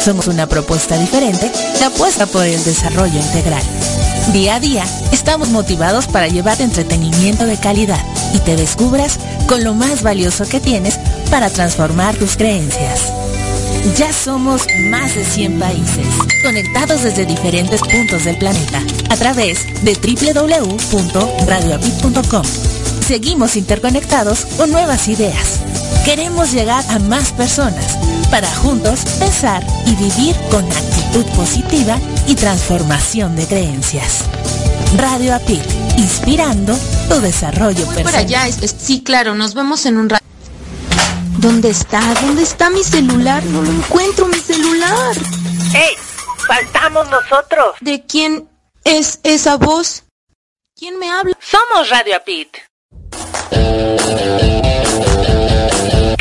Somos una propuesta diferente que apuesta por el desarrollo integral. Día a día estamos motivados para llevar entretenimiento de calidad y te descubras con lo más valioso que tienes para transformar tus creencias. Ya somos más de 100 países, conectados desde diferentes puntos del planeta, a través de www.radioapit.com. Seguimos interconectados con nuevas ideas. Queremos llegar a más personas para juntos pensar y vivir con actitud positiva y transformación de creencias. Radio Apit, inspirando tu desarrollo personal. Por allá, sí, claro, nos vemos en un rato. ¿Dónde está? ¿Dónde está mi celular? No lo encuentro, mi celular. ¡Ey! ¡Faltamos nosotros! ¿De quién es esa voz? ¿Quién me habla? Somos Radio Apit.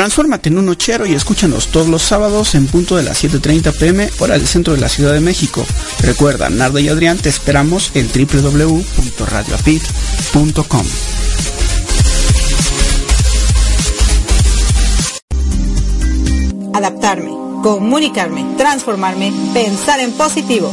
Transfórmate en un nochero y escúchanos todos los sábados en punto de las 7.30 pm hora del centro de la Ciudad de México. Recuerda, Narda y Adrián te esperamos en www.radioapit.com. Adaptarme, comunicarme, transformarme, pensar en positivo.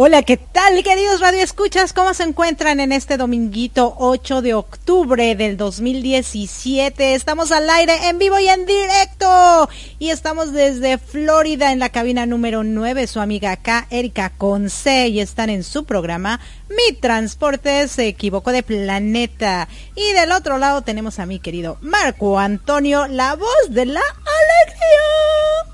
Hola, ¿qué tal? queridos Radio Escuchas? ¿Cómo se encuentran en este dominguito 8 de octubre del 2017? Estamos al aire en vivo y en directo. Y estamos desde Florida en la cabina número 9. Su amiga acá, Erika Conce, y están en su programa Mi Transporte se equivocó de planeta. Y del otro lado tenemos a mi querido Marco Antonio, la voz de la alegría.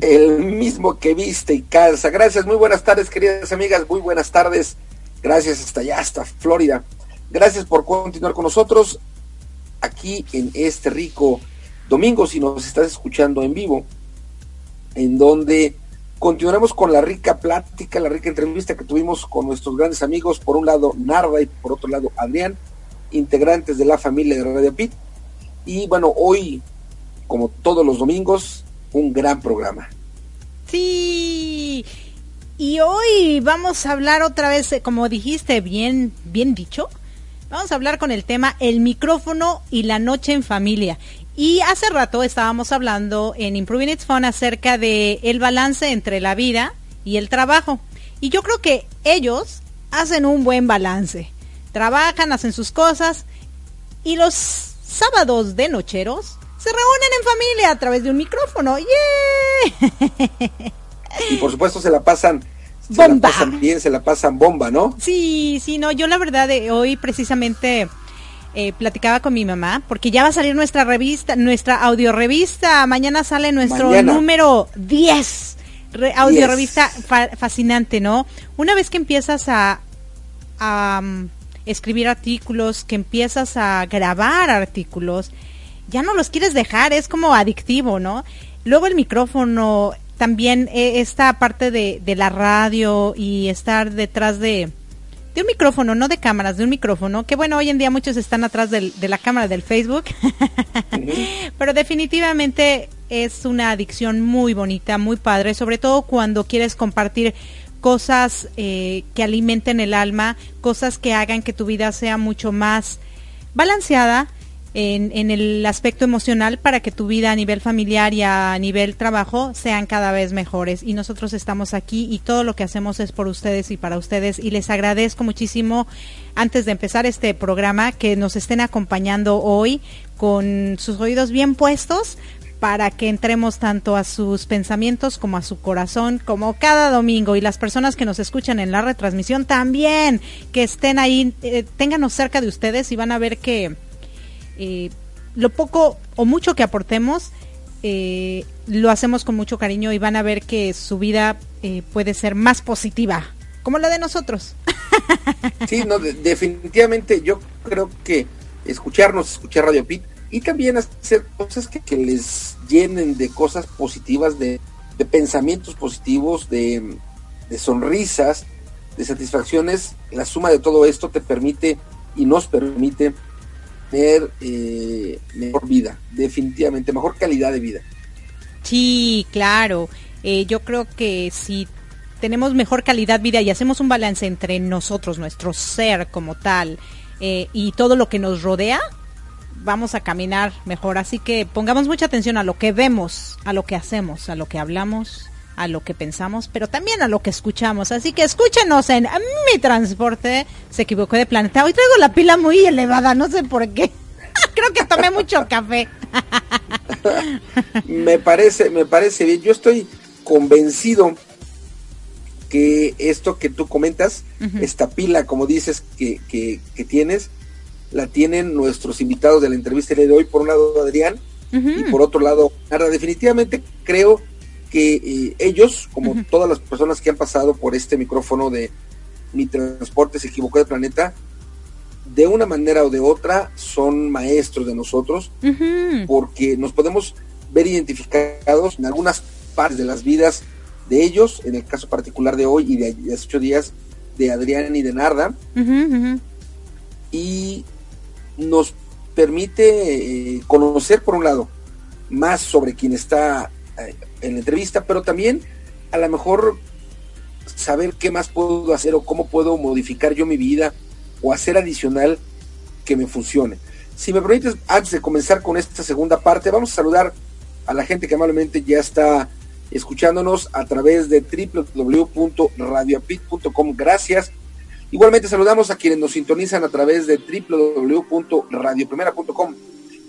El mismo que viste y calza. Gracias, muy buenas tardes, queridas amigas, muy buenas tardes. Gracias hasta allá, hasta Florida. Gracias por continuar con nosotros aquí en este rico domingo, si nos estás escuchando en vivo, en donde continuaremos con la rica plática, la rica entrevista que tuvimos con nuestros grandes amigos, por un lado Narda y por otro lado Adrián, integrantes de la familia de Radio Pit. Y bueno, hoy, como todos los domingos, un gran programa. Sí. Y hoy vamos a hablar otra vez, eh, como dijiste, bien, bien dicho. Vamos a hablar con el tema el micrófono y la noche en familia. Y hace rato estábamos hablando en Improving It's Fun acerca de el balance entre la vida y el trabajo. Y yo creo que ellos hacen un buen balance. Trabajan, hacen sus cosas y los sábados de nocheros se reúnen en familia a través de un micrófono. Y por supuesto se la pasan bomba. Se la pasan bien, se la pasan bomba, ¿no? Sí, sí, no, yo la verdad de hoy precisamente eh, platicaba con mi mamá porque ya va a salir nuestra revista, nuestra audio revista. Mañana sale nuestro número 10. audio revista fascinante, ¿no? Una vez que empiezas a, a um, escribir artículos, que empiezas a grabar artículos, ya no los quieres dejar, es como adictivo, ¿no? Luego el micrófono, también eh, esta parte de, de la radio y estar detrás de, de un micrófono, no de cámaras, de un micrófono, que bueno, hoy en día muchos están atrás del, de la cámara del Facebook, pero definitivamente es una adicción muy bonita, muy padre, sobre todo cuando quieres compartir cosas eh, que alimenten el alma, cosas que hagan que tu vida sea mucho más balanceada, en, el aspecto emocional para que tu vida a nivel familiar y a nivel trabajo sean cada vez mejores. Y nosotros estamos aquí y todo lo que hacemos es por ustedes y para ustedes. Y les agradezco muchísimo, antes de empezar este programa, que nos estén acompañando hoy con sus oídos bien puestos para que entremos tanto a sus pensamientos como a su corazón, como cada domingo. Y las personas que nos escuchan en la retransmisión también, que estén ahí, eh, ténganos cerca de ustedes y van a ver que eh, lo poco o mucho que aportemos, eh, lo hacemos con mucho cariño y van a ver que su vida eh, puede ser más positiva, como la de nosotros. Sí, no, definitivamente yo creo que escucharnos, escuchar Radio Pit y también hacer cosas que, les llenen de cosas positivas, de, pensamientos positivos, de, de sonrisas, de satisfacciones, la suma de todo esto te permite y nos permite tener eh, mejor vida, definitivamente, mejor calidad de vida. Sí, claro. Eh, yo creo que si tenemos mejor calidad de vida y hacemos un balance entre nosotros, nuestro ser como tal, eh, y todo lo que nos rodea, vamos a caminar mejor. Así que pongamos mucha atención a lo que vemos, a lo que hacemos, a lo que hablamos, a lo que pensamos, pero también a lo que escuchamos. Así que escúchenos en Mi Transporte. Se equivocó de planeta. Hoy traigo la pila muy elevada, no sé por qué. Creo que tomé mucho café. me parece, me parece bien. Yo estoy convencido que esto que tú comentas, esta pila, como dices, que, que, tienes, la tienen nuestros invitados de la entrevista de hoy. Por un lado, Adrián, y por otro lado, Nara. Definitivamente creo que eh, ellos, como todas las personas que han pasado por este micrófono de Mi Transporte se equivocó de planeta, de una manera o de otra son maestros de nosotros, porque nos podemos ver identificados en algunas partes de las vidas de ellos, en el caso particular de hoy y de hace ocho días, de Adrián y de Narda, y nos permite eh, conocer, por un lado, más sobre quien está en la entrevista, pero también a lo mejor saber qué más puedo hacer o cómo puedo modificar yo mi vida o hacer adicional que me funcione. Si me permites, antes de comenzar con esta segunda parte, vamos a saludar a la gente que amablemente ya está escuchándonos a través de www.radioapit.com. Gracias. Igualmente saludamos a quienes nos sintonizan a través de www.radioprimera.com,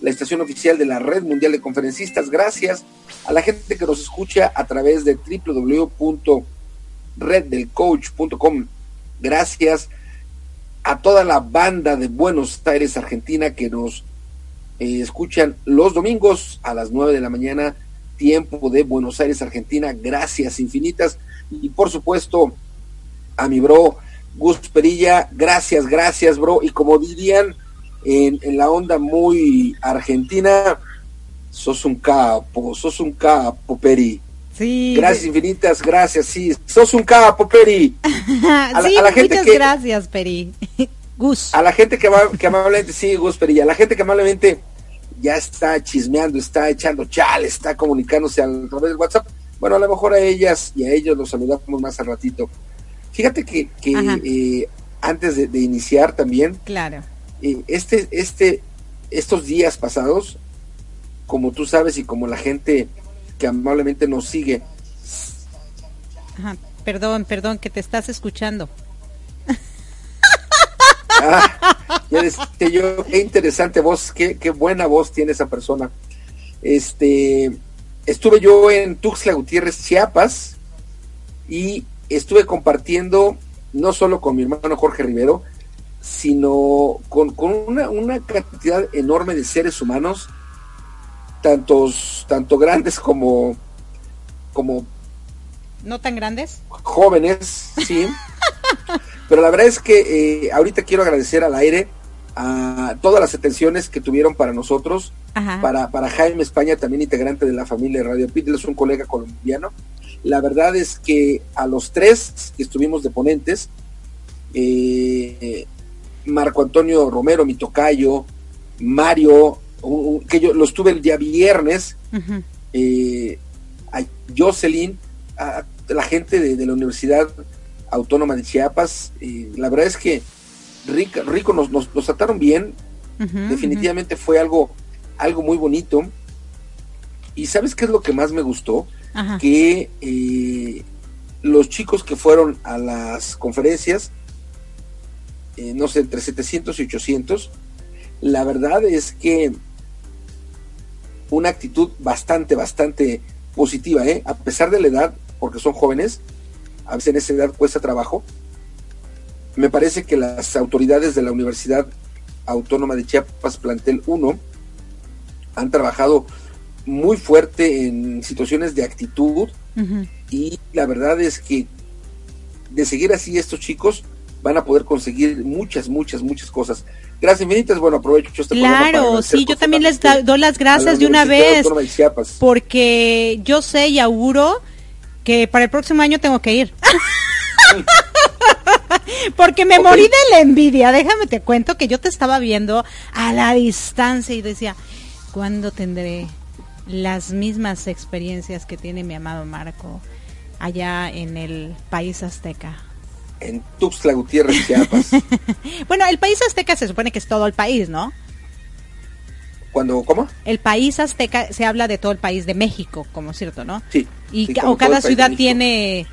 la estación oficial de la Red Mundial de Conferencistas. Gracias a la gente que nos escucha a través de www.reddelcoach.com. Gracias a toda la banda de Buenos Aires, Argentina, que nos eh, escuchan los domingos a las 9 de la mañana, tiempo de Buenos Aires, Argentina. Gracias infinitas. Y por supuesto, a mi bro Gus Perilla, gracias, gracias, bro. Y como dirían en, en la onda muy argentina, sos un capo, sos un capo, Peri. Sí. Gracias infinitas, gracias, sí. Sos un capo, Peri. A la, sí, a la gente muchas que, gracias, Peri. Gus. A la gente que, que amablemente, sí, Gus Perilla, a la gente que amablemente ya está chismeando, está echando chal, está comunicándose a través del WhatsApp. Bueno, a lo mejor a ellas y a ellos los saludamos más al ratito. Fíjate que, que eh, antes de, de, iniciar también, claro. Este, este, estos días pasados, como tú sabes y como la gente que amablemente nos sigue. Ajá. Perdón, perdón, que te estás escuchando. Ah, ya decía yo, qué interesante voz, qué, qué buena voz tiene esa persona. Este, estuve yo en Tuxtla Gutiérrez, Chiapas, y estuve compartiendo no solo con mi hermano Jorge Rivero, sino con, con una, una, cantidad enorme de seres humanos, tantos, tanto grandes como, como no tan grandes, jóvenes, sí. Pero la verdad es que eh, ahorita quiero agradecer al aire a todas las atenciones que tuvieron para nosotros, para, para Jaime España, también integrante de la familia de Radio Pit, es un colega colombiano. La verdad es que a los tres que estuvimos de ponentes, eh, Marco Antonio Romero, mi tocayo, Mario, un, un, que yo los tuve el día viernes, uh -huh. eh, a Jocelyn, a la gente de, de la Universidad Autónoma de Chiapas, eh, la verdad es que Rico, Rico nos, nos, nos trataron bien, uh -huh, definitivamente uh -huh. fue algo, algo muy bonito. Y sabes qué es lo que más me gustó? Ajá. Que eh, los chicos que fueron a las conferencias, eh, no sé, entre 700 y 800, la verdad es que una actitud bastante, bastante positiva, ¿eh? a pesar de la edad, porque son jóvenes, a veces en esa edad cuesta trabajo. Me parece que las autoridades de la Universidad Autónoma de Chiapas, plantel 1, han trabajado muy fuerte en situaciones de actitud uh -huh. y la verdad es que de seguir así estos chicos van a poder conseguir muchas, muchas, muchas cosas. Gracias infinitas, bueno, aprovecho este Claro, sí, yo también les doy las gracias de una vez, porque yo sé y auguro que para el próximo año tengo que ir. Porque me okay. morí de la envidia. Déjame te cuento que yo te estaba viendo a la distancia y decía, ¿cuándo tendré las mismas experiencias que tiene mi amado Marco allá en el país azteca? En Tuxtla Gutiérrez, Chiapas. bueno, el país azteca se supone que es todo el país, ¿no? Cuando, ¿Cómo? El país azteca se habla de todo el país de México, como cierto, ¿no? Sí. Y sí, o cada ciudad tiene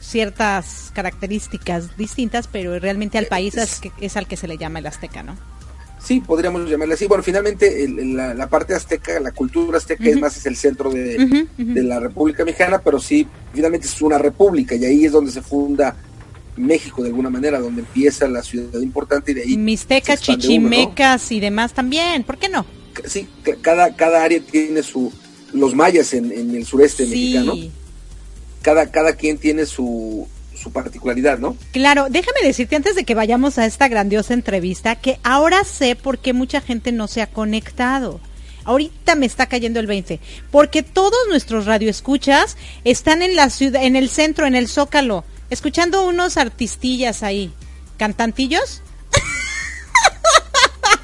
ciertas características distintas, pero realmente al país es, es, al que se le llama el azteca, ¿no? Sí, podríamos llamarle así. Bueno, finalmente el, la, la, parte azteca, la cultura azteca uh -huh. es más es el centro de, uh -huh, uh -huh. de, la República Mexicana, pero sí, finalmente es una república y ahí es donde se funda México de alguna manera, donde empieza la ciudad importante y de ahí. Mixtecas, chichimecas uno, ¿no? y demás también, ¿por qué no? Sí, cada, cada área tiene su, los mayas en, en el sureste sí. mexicano cada, cada quien tiene su, su particularidad, ¿no? Claro, déjame decirte antes de que vayamos a esta grandiosa entrevista que ahora sé por qué mucha gente no se ha conectado. Ahorita me está cayendo el 20, porque todos nuestros radioescuchas están en la ciudad, en el centro, en el Zócalo, escuchando unos artistillas ahí, cantantillos.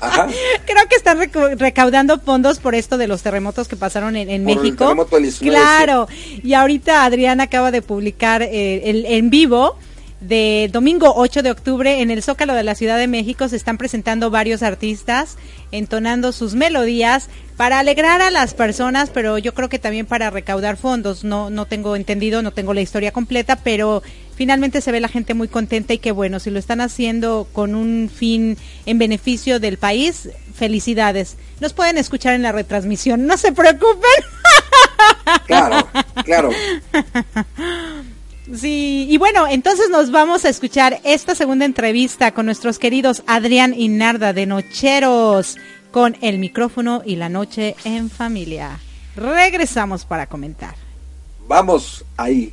Ajá. Creo que están recaudando fondos por esto de los terremotos que pasaron en, en por México. El claro. Y ahorita Adrián acaba de publicar eh, el, en vivo de domingo 8 de octubre en el Zócalo de la Ciudad de México se están presentando varios artistas entonando sus melodías para alegrar a las personas, pero yo creo que también para recaudar fondos. No, no tengo entendido, no tengo la historia completa, pero finalmente se ve la gente muy contenta y que bueno, si lo están haciendo con un fin en beneficio del país, felicidades. Nos pueden escuchar en la retransmisión, no se preocupen. Claro, claro. Sí, y bueno, entonces nos vamos a escuchar esta segunda entrevista con nuestros queridos Adrián y Narda de Nocheros, con el micrófono y la noche en familia. Regresamos para comentar. Vamos ahí.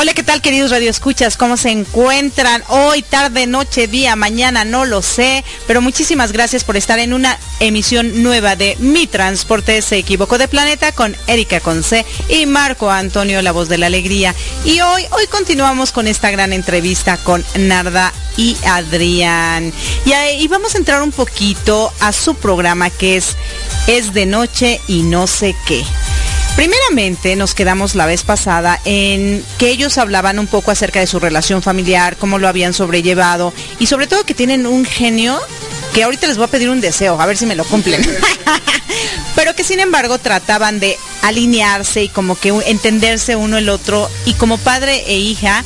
Hola, ¿qué tal queridos radioescuchas? ¿Cómo se encuentran hoy, tarde, noche, día, mañana? No lo sé, pero muchísimas gracias por estar en una emisión nueva de Mi Transporte se equivocó de planeta con Erika Conce y Marco Antonio, la voz de la alegría. Y hoy, hoy continuamos con esta gran entrevista con Narda y Adrián. Y, y vamos a entrar un poquito a su programa que es Es de Noche y no sé qué. Primeramente nos quedamos la vez pasada en que ellos hablaban un poco acerca de su relación familiar, cómo lo habían sobrellevado y sobre todo que tienen un genio que ahorita les voy a pedir un deseo, a ver si me lo cumplen. Pero que sin embargo trataban de alinearse y como que entenderse uno el otro y como padre e hija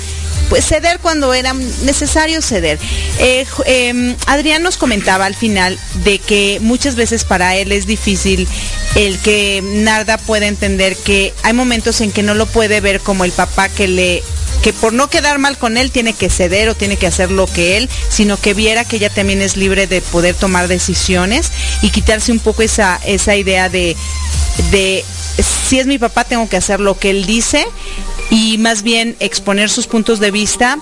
pues ceder cuando era necesario ceder. Eh, eh, Adrián nos comentaba al final de que muchas veces para él es difícil el que Narda pueda entender que hay momentos en que no lo puede ver como el papá que le que por no quedar mal con él tiene que ceder o tiene que hacer lo que él, sino que viera que ella también es libre de poder tomar decisiones y quitarse un poco esa, esa idea de, de si es mi papá tengo que hacer lo que él dice y más bien exponer sus puntos de vista,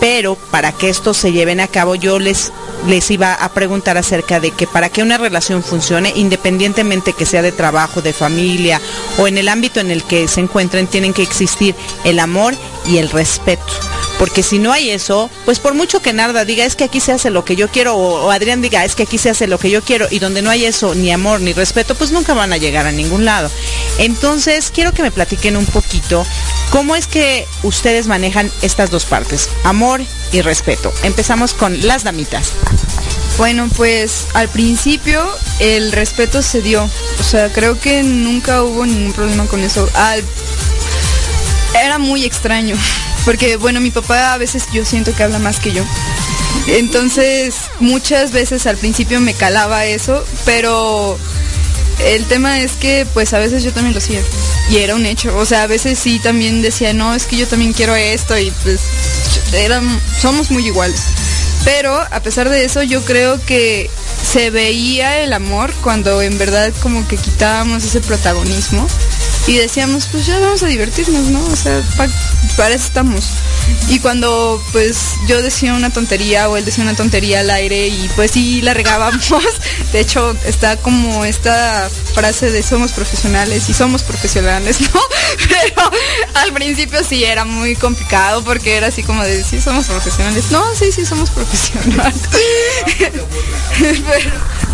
pero para que estos se lleven a cabo yo les les iba a preguntar acerca de que para que una relación funcione, independientemente que sea de trabajo, de familia o en el ámbito en el que se encuentren, tienen que existir el amor y el respeto. Porque si no hay eso, pues por mucho que Narda diga es que aquí se hace lo que yo quiero, o, Adrián diga es que aquí se hace lo que yo quiero, y donde no hay eso, ni amor, ni respeto, pues nunca van a llegar a ningún lado. Entonces, quiero que me platiquen un poquito cómo es que ustedes manejan estas dos partes, amor y respeto. Empezamos con las damitas. Bueno, pues al principio el respeto se dio. O sea, creo que nunca hubo ningún problema con eso. Era muy extraño. Porque, bueno, mi papá a veces yo siento que habla más que yo. Entonces, muchas veces al principio me calaba eso, pero el tema es que pues a veces yo también lo hacía y era un hecho, o sea, a veces sí también decía, no, es que yo también quiero esto y pues eran, somos muy iguales. Pero a pesar de eso yo creo que se veía el amor cuando en verdad como que quitábamos ese protagonismo y decíamos, pues ya vamos a divertirnos, ¿no? O sea, para eso estamos. Y cuando pues yo decía una tontería o él decía una tontería al aire y pues sí la regábamos, de hecho está como esta frase de somos profesionales y somos profesionales, ¿no? Pero al principio sí era muy complicado porque era así como de sí somos profesionales. No, sí, sí somos profesionales.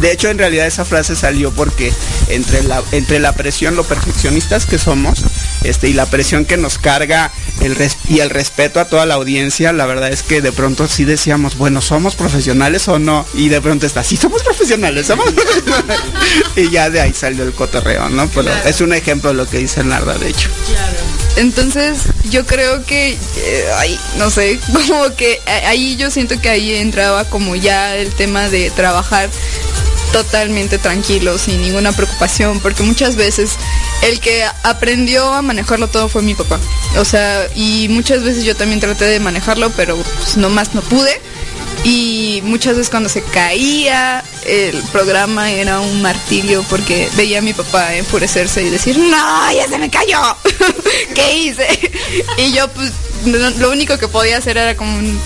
De hecho, en realidad esa frase salió porque entre la, entre la presión, lo perfeccionistas que somos, este, y la presión que nos carga el res y el respeto a toda la audiencia, la verdad es que de pronto sí decíamos, bueno, ¿somos profesionales o no? Y de pronto está, sí, somos profesionales, somos profesionales. y ya de ahí salió el cotorreo, ¿no? Pero claro. es un ejemplo de lo que dice Narda, de hecho. Claro. Entonces, yo creo que, eh, ahí, no sé, como que ahí yo siento que ahí entraba como ya el tema de trabajar totalmente tranquilo, sin ninguna preocupación, porque muchas veces el que aprendió a manejarlo todo fue mi papá. O sea, y muchas veces yo también traté de manejarlo, pero pues nomás no pude. Y muchas veces cuando se caía el programa era un martirio porque veía a mi papá enfurecerse y decir, no, ya se me cayó. ¿Qué hice? Y yo pues lo único que podía hacer era como un-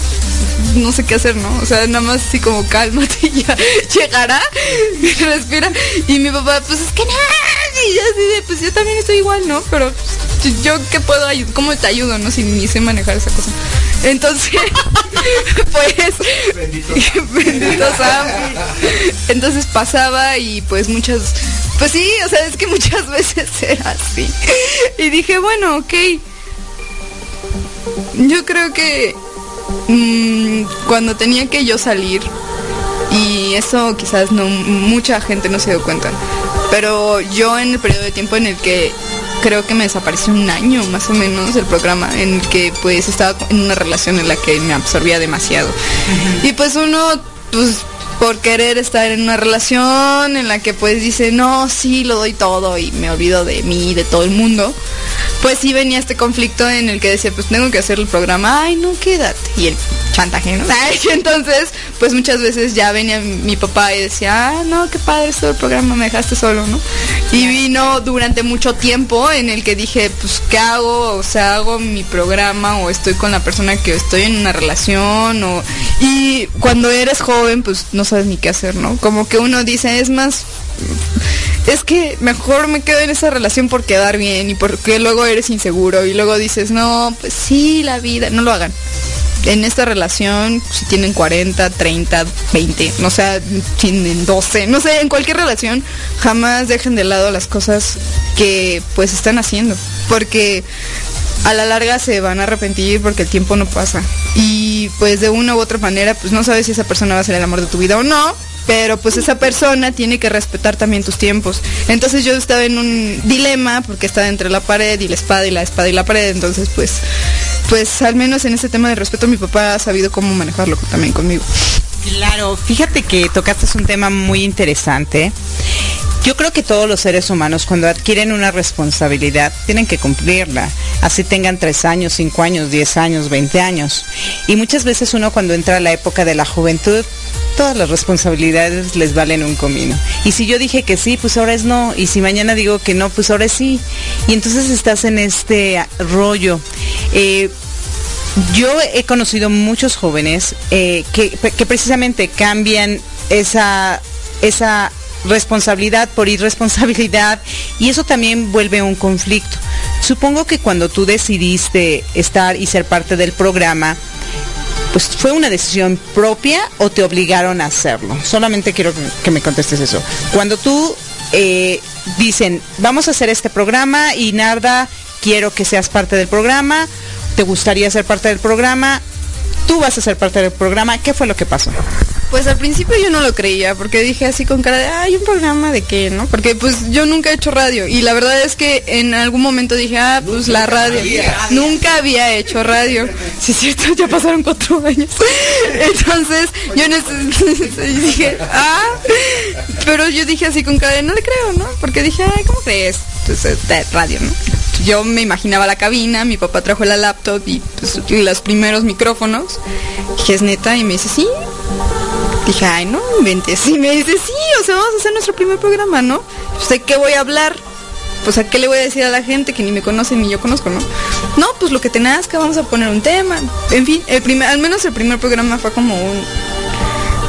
no sé qué hacer, ¿no? O sea, nada más así como cálmate y ya llegará, y respira. Y mi papá, pues es que nada, y yo así de, pues yo también estoy igual, ¿no? Pero pues, yo qué puedo ayudar, ¿cómo te ayudo, no? Si ni sé manejar esa cosa. Entonces, pues, bendito Sam. Entonces pasaba y pues muchas, pues sí, o sea, es que muchas veces era así. Y dije, bueno, ok. Yo creo que mm, cuando tenía que yo salir, y eso quizás no mucha gente no se dio cuenta, pero yo en el periodo de tiempo en el que creo que me desapareció un año más o menos el programa, en el que pues estaba en una relación en la que me absorbía demasiado. Y pues uno, pues por querer estar en una relación en la que pues dice, no, sí, lo doy todo y me olvido de mí y de todo el mundo, pues sí venía este conflicto en el que decía, pues tengo que hacer el programa, ay, no, quédate. Y el chantaje, ¿no? Y entonces, pues muchas veces ya venía mi papá y decía, ah, no, qué padre es todo el programa, me dejaste solo, ¿no? Y vino durante mucho tiempo en el que dije, pues, ¿qué hago? O sea, hago mi programa o estoy con la persona que estoy en una relación o... Y cuando eres joven, pues no sabes ni qué hacer, ¿no? Como que uno dice, es más, es que mejor me quedo en esa relación por quedar bien y porque luego eres inseguro y luego dices, no, pues sí, la vida, no lo hagan. En esta relación, si tienen 40, 30, 20, no sé, tienen 12, no sé, en cualquier relación, jamás dejen de lado las cosas que pues están haciendo. Porque a la larga se van a arrepentir porque el tiempo no pasa. Y pues de una u otra manera, pues no sabes si esa persona va a ser el amor de tu vida o no, pero pues esa persona tiene que respetar también tus tiempos. Entonces yo estaba en un dilema porque estaba entre la pared y la espada y la espada y la pared, entonces pues pues al menos en ese tema de respeto mi papá ha sabido cómo manejarlo también conmigo. Claro, fíjate que tocaste un tema muy interesante. Yo creo que todos los seres humanos cuando adquieren una responsabilidad tienen que cumplirla, así tengan tres años, cinco años, diez años, veinte años. Y muchas veces uno cuando entra a la época de la juventud, todas las responsabilidades les valen un comino. Y si yo dije que sí, pues ahora es no. Y si mañana digo que no, pues ahora es sí. Y entonces estás en este rollo. Eh, yo he conocido muchos jóvenes eh, que, que precisamente cambian esa, esa responsabilidad por irresponsabilidad y eso también vuelve un conflicto. Supongo que cuando tú decidiste estar y ser parte del programa, pues fue una decisión propia o te obligaron a hacerlo. Solamente quiero que, me contestes eso. Cuando tú eh, dicen, vamos a hacer este programa y Narda, quiero que seas parte del programa, te gustaría ser parte del programa, tú vas a ser parte del programa, ¿qué fue lo que pasó? Pues al principio yo no lo creía, porque dije así con cara de, ay, un programa de qué, ¿no? Porque pues yo nunca he hecho radio y la verdad es que en algún momento dije, ah, pues la radio. Nunca había hecho radio. Sí, es cierto, ya pasaron cuatro años. Entonces yo neces- dije, ah, pero yo dije así con cara de, no le creo, ¿no? Porque dije, ay, ¿cómo crees? Entonces, de radio, ¿no? Yo me imaginaba la cabina, mi papá trajo la laptop y pues, y los primeros micrófonos. Dije, es neta, y me dice, sí, Dije, ay, no inventes. Y me dice, sí, o sea, vamos a hacer nuestro primer programa, ¿no? Pues, ¿de qué voy a hablar? Pues, ¿a qué le voy a decir a la gente que ni me conoce ni yo conozco, no? No, pues lo que te nazca, vamos a poner un tema. En fin, el primer, al menos el primer programa fue como un...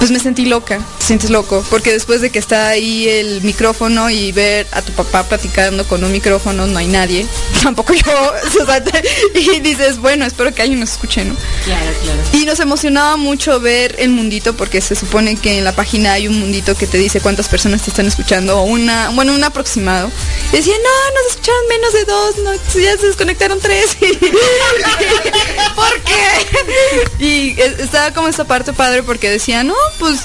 Pues me sentí loca, te sientes loco, porque después de que está ahí el micrófono y ver a tu papá platicando con un micrófono, no hay nadie, tampoco yo, o sea, y dices, bueno, espero que alguien nos escuche, ¿no? Claro, claro. Y nos emocionaba mucho ver el mundito porque se supone que en la página hay un mundito que te dice cuántas personas te están escuchando o una, bueno, un aproximado. Y decía, no, nos escucharon menos de dos, no, ya se desconectaron tres. ¿Por qué? Y eh, estaba como esta parte padre porque decía, no, pues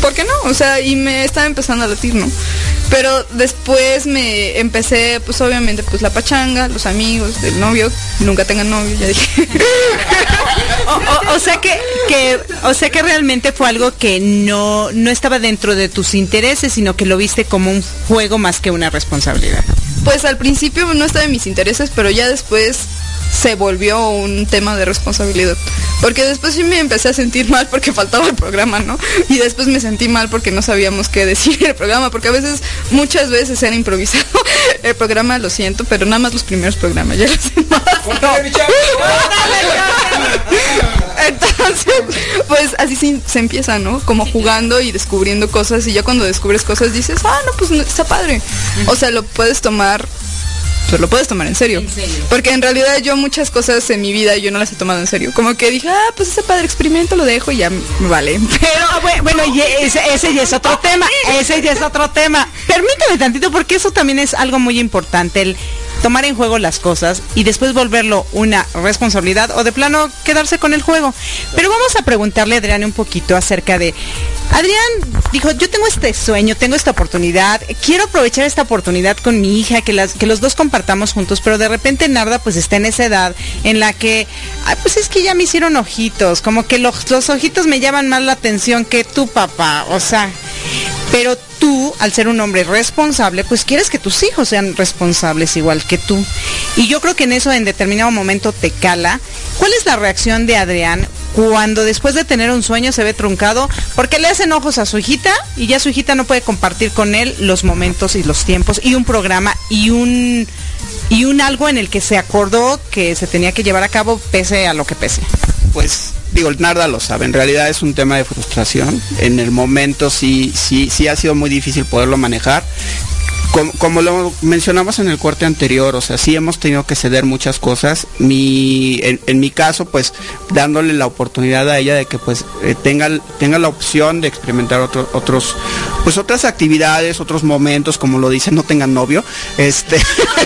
¿por qué no? O sea, y me estaba empezando a latir, ¿no? Pero después me empecé, pues obviamente, pues la pachanga, los amigos del novio, nunca tengan novio, ya dije. O, o- o sea que, que, o sea que realmente fue algo que no, no estaba dentro de tus intereses, sino que lo viste como un juego más que una responsabilidad. Pues al principio no estaba en mis intereses, pero ya después se volvió un tema de responsabilidad. Porque después sí me empecé a sentir mal porque faltaba el programa, ¿no? Y después me sentí mal porque no sabíamos qué decir en el programa, porque a veces, muchas veces era improvisado. el programa, lo siento, pero nada más los primeros programas, ya los demás. Entonces, pues así se, se empieza, ¿no? Como jugando y descubriendo cosas y ya cuando descubres cosas dices, ah, no, pues no, está padre. O sea, lo puedes tomar pues lo puedes tomar en serio. Porque en realidad yo muchas cosas en mi vida yo no las he tomado en serio. Como que dije, ah, pues ese padre experimento lo dejo y ya me vale. Pero ah, bueno, bueno, y ese, ese ya es otro tema, ese ya es otro tema. Permítame tantito porque eso también es algo muy importante, el tomar en juego las cosas y después volverlo una responsabilidad o de plano quedarse con el juego. Pero vamos a preguntarle a Adrián un poquito acerca de... Adrián dijo, yo tengo este sueño, tengo esta oportunidad, quiero aprovechar esta oportunidad con mi hija, que, las, que los dos compartamos juntos, pero de repente Narda pues está en esa edad en la que, pues es que ya me hicieron ojitos, como que los, los ojitos me llaman más la atención que tu papá, o sea, pero tú, al ser un hombre responsable, pues quieres que tus hijos sean responsables igual que tú. Y yo creo que en eso en determinado momento te cala. ¿Cuál es la reacción de Adrián cuando después de tener un sueño se ve truncado? Porque le hacen ojos a su hijita y ya su hijita no puede compartir con él los momentos y los tiempos y un programa y un y un algo en el que se acordó que se tenía que llevar a cabo pese a lo que pese. Pues digo, Narda lo sabe, en realidad es un tema de frustración. En el momento sí, sí, sí ha sido muy difícil poderlo manejar. Como, como, lo mencionamos en el corte anterior, o sea, sí hemos tenido que ceder muchas cosas. Mi, en, mi caso, pues, dándole la oportunidad a ella de que pues eh, tenga, tenga la opción de experimentar otro, otros, pues otras actividades, otros momentos, como lo dicen, no tengan novio. Este,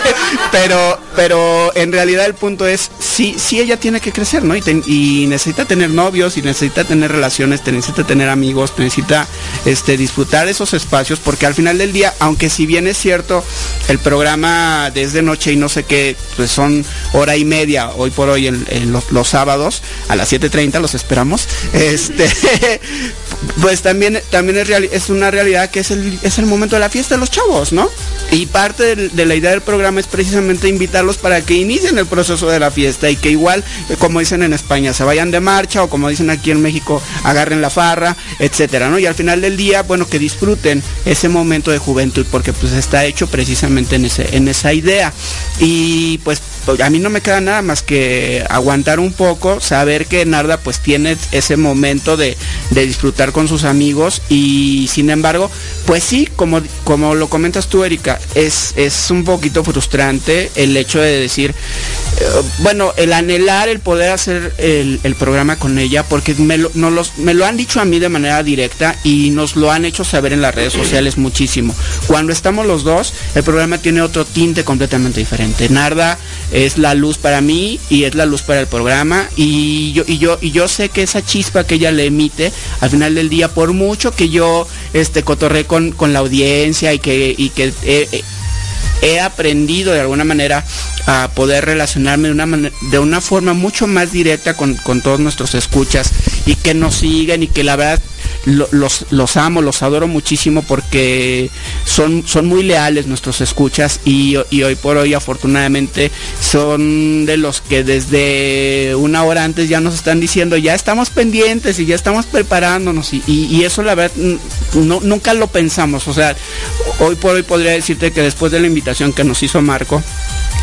pero, pero en realidad el punto es, sí, sí ella tiene que crecer, ¿no? Y, necesita tener novios, y necesita tener relaciones, necesita tener amigos, necesita este, disfrutar esos espacios, porque al final del día, aunque si bien es cierto, el programa desde noche y no sé qué, pues son hora y media, hoy por hoy en, los, los, sábados, a las 7.30 los esperamos, este, pues también, también es, una realidad que es el, es el momento de la fiesta de los chavos, ¿no? Y parte de, de, la idea del programa es precisamente invitarlos para que inicien el proceso de la fiesta y que igual, como dicen en España, se vayan de marcha o como dicen aquí en México, agarren la farra, etcétera, ¿no? Y al final del día, bueno, que disfruten ese momento de juventud, porque pues está hecho precisamente en, ese, en esa idea. Y pues a mí no me queda nada más que aguantar un poco, saber que Narda pues tiene ese momento de, de disfrutar con sus amigos y sin embargo, pues sí, como, como lo comentas tú, Erika, es, es un poquito frustrante el hecho de decir, eh, bueno, el anhelar el poder hacer el, programa con ella, porque me lo, no los, me lo han dicho a mí de manera directa y nos lo han hecho saber en las redes sociales muchísimo. Cuando estamos los dos, el programa tiene otro tinte completamente diferente. Narda es la luz para mí y es la luz para el programa y yo y yo y yo sé que esa chispa que ella le emite al final del día por mucho que yo este cotorré con, con la audiencia y que y que he, he aprendido de alguna manera a poder relacionarme de una, de una forma mucho más directa con, con, todos nuestros escuchas y que nos siguen y que la verdad los, los, amo, los adoro muchísimo porque son, son muy leales nuestros escuchas y, y, hoy por hoy afortunadamente son de los que desde una hora antes ya nos están diciendo ya estamos pendientes y ya estamos preparándonos y, y, eso la verdad no, nunca lo pensamos, o sea, hoy por hoy podría decirte que después de la invitación que nos hizo Marco,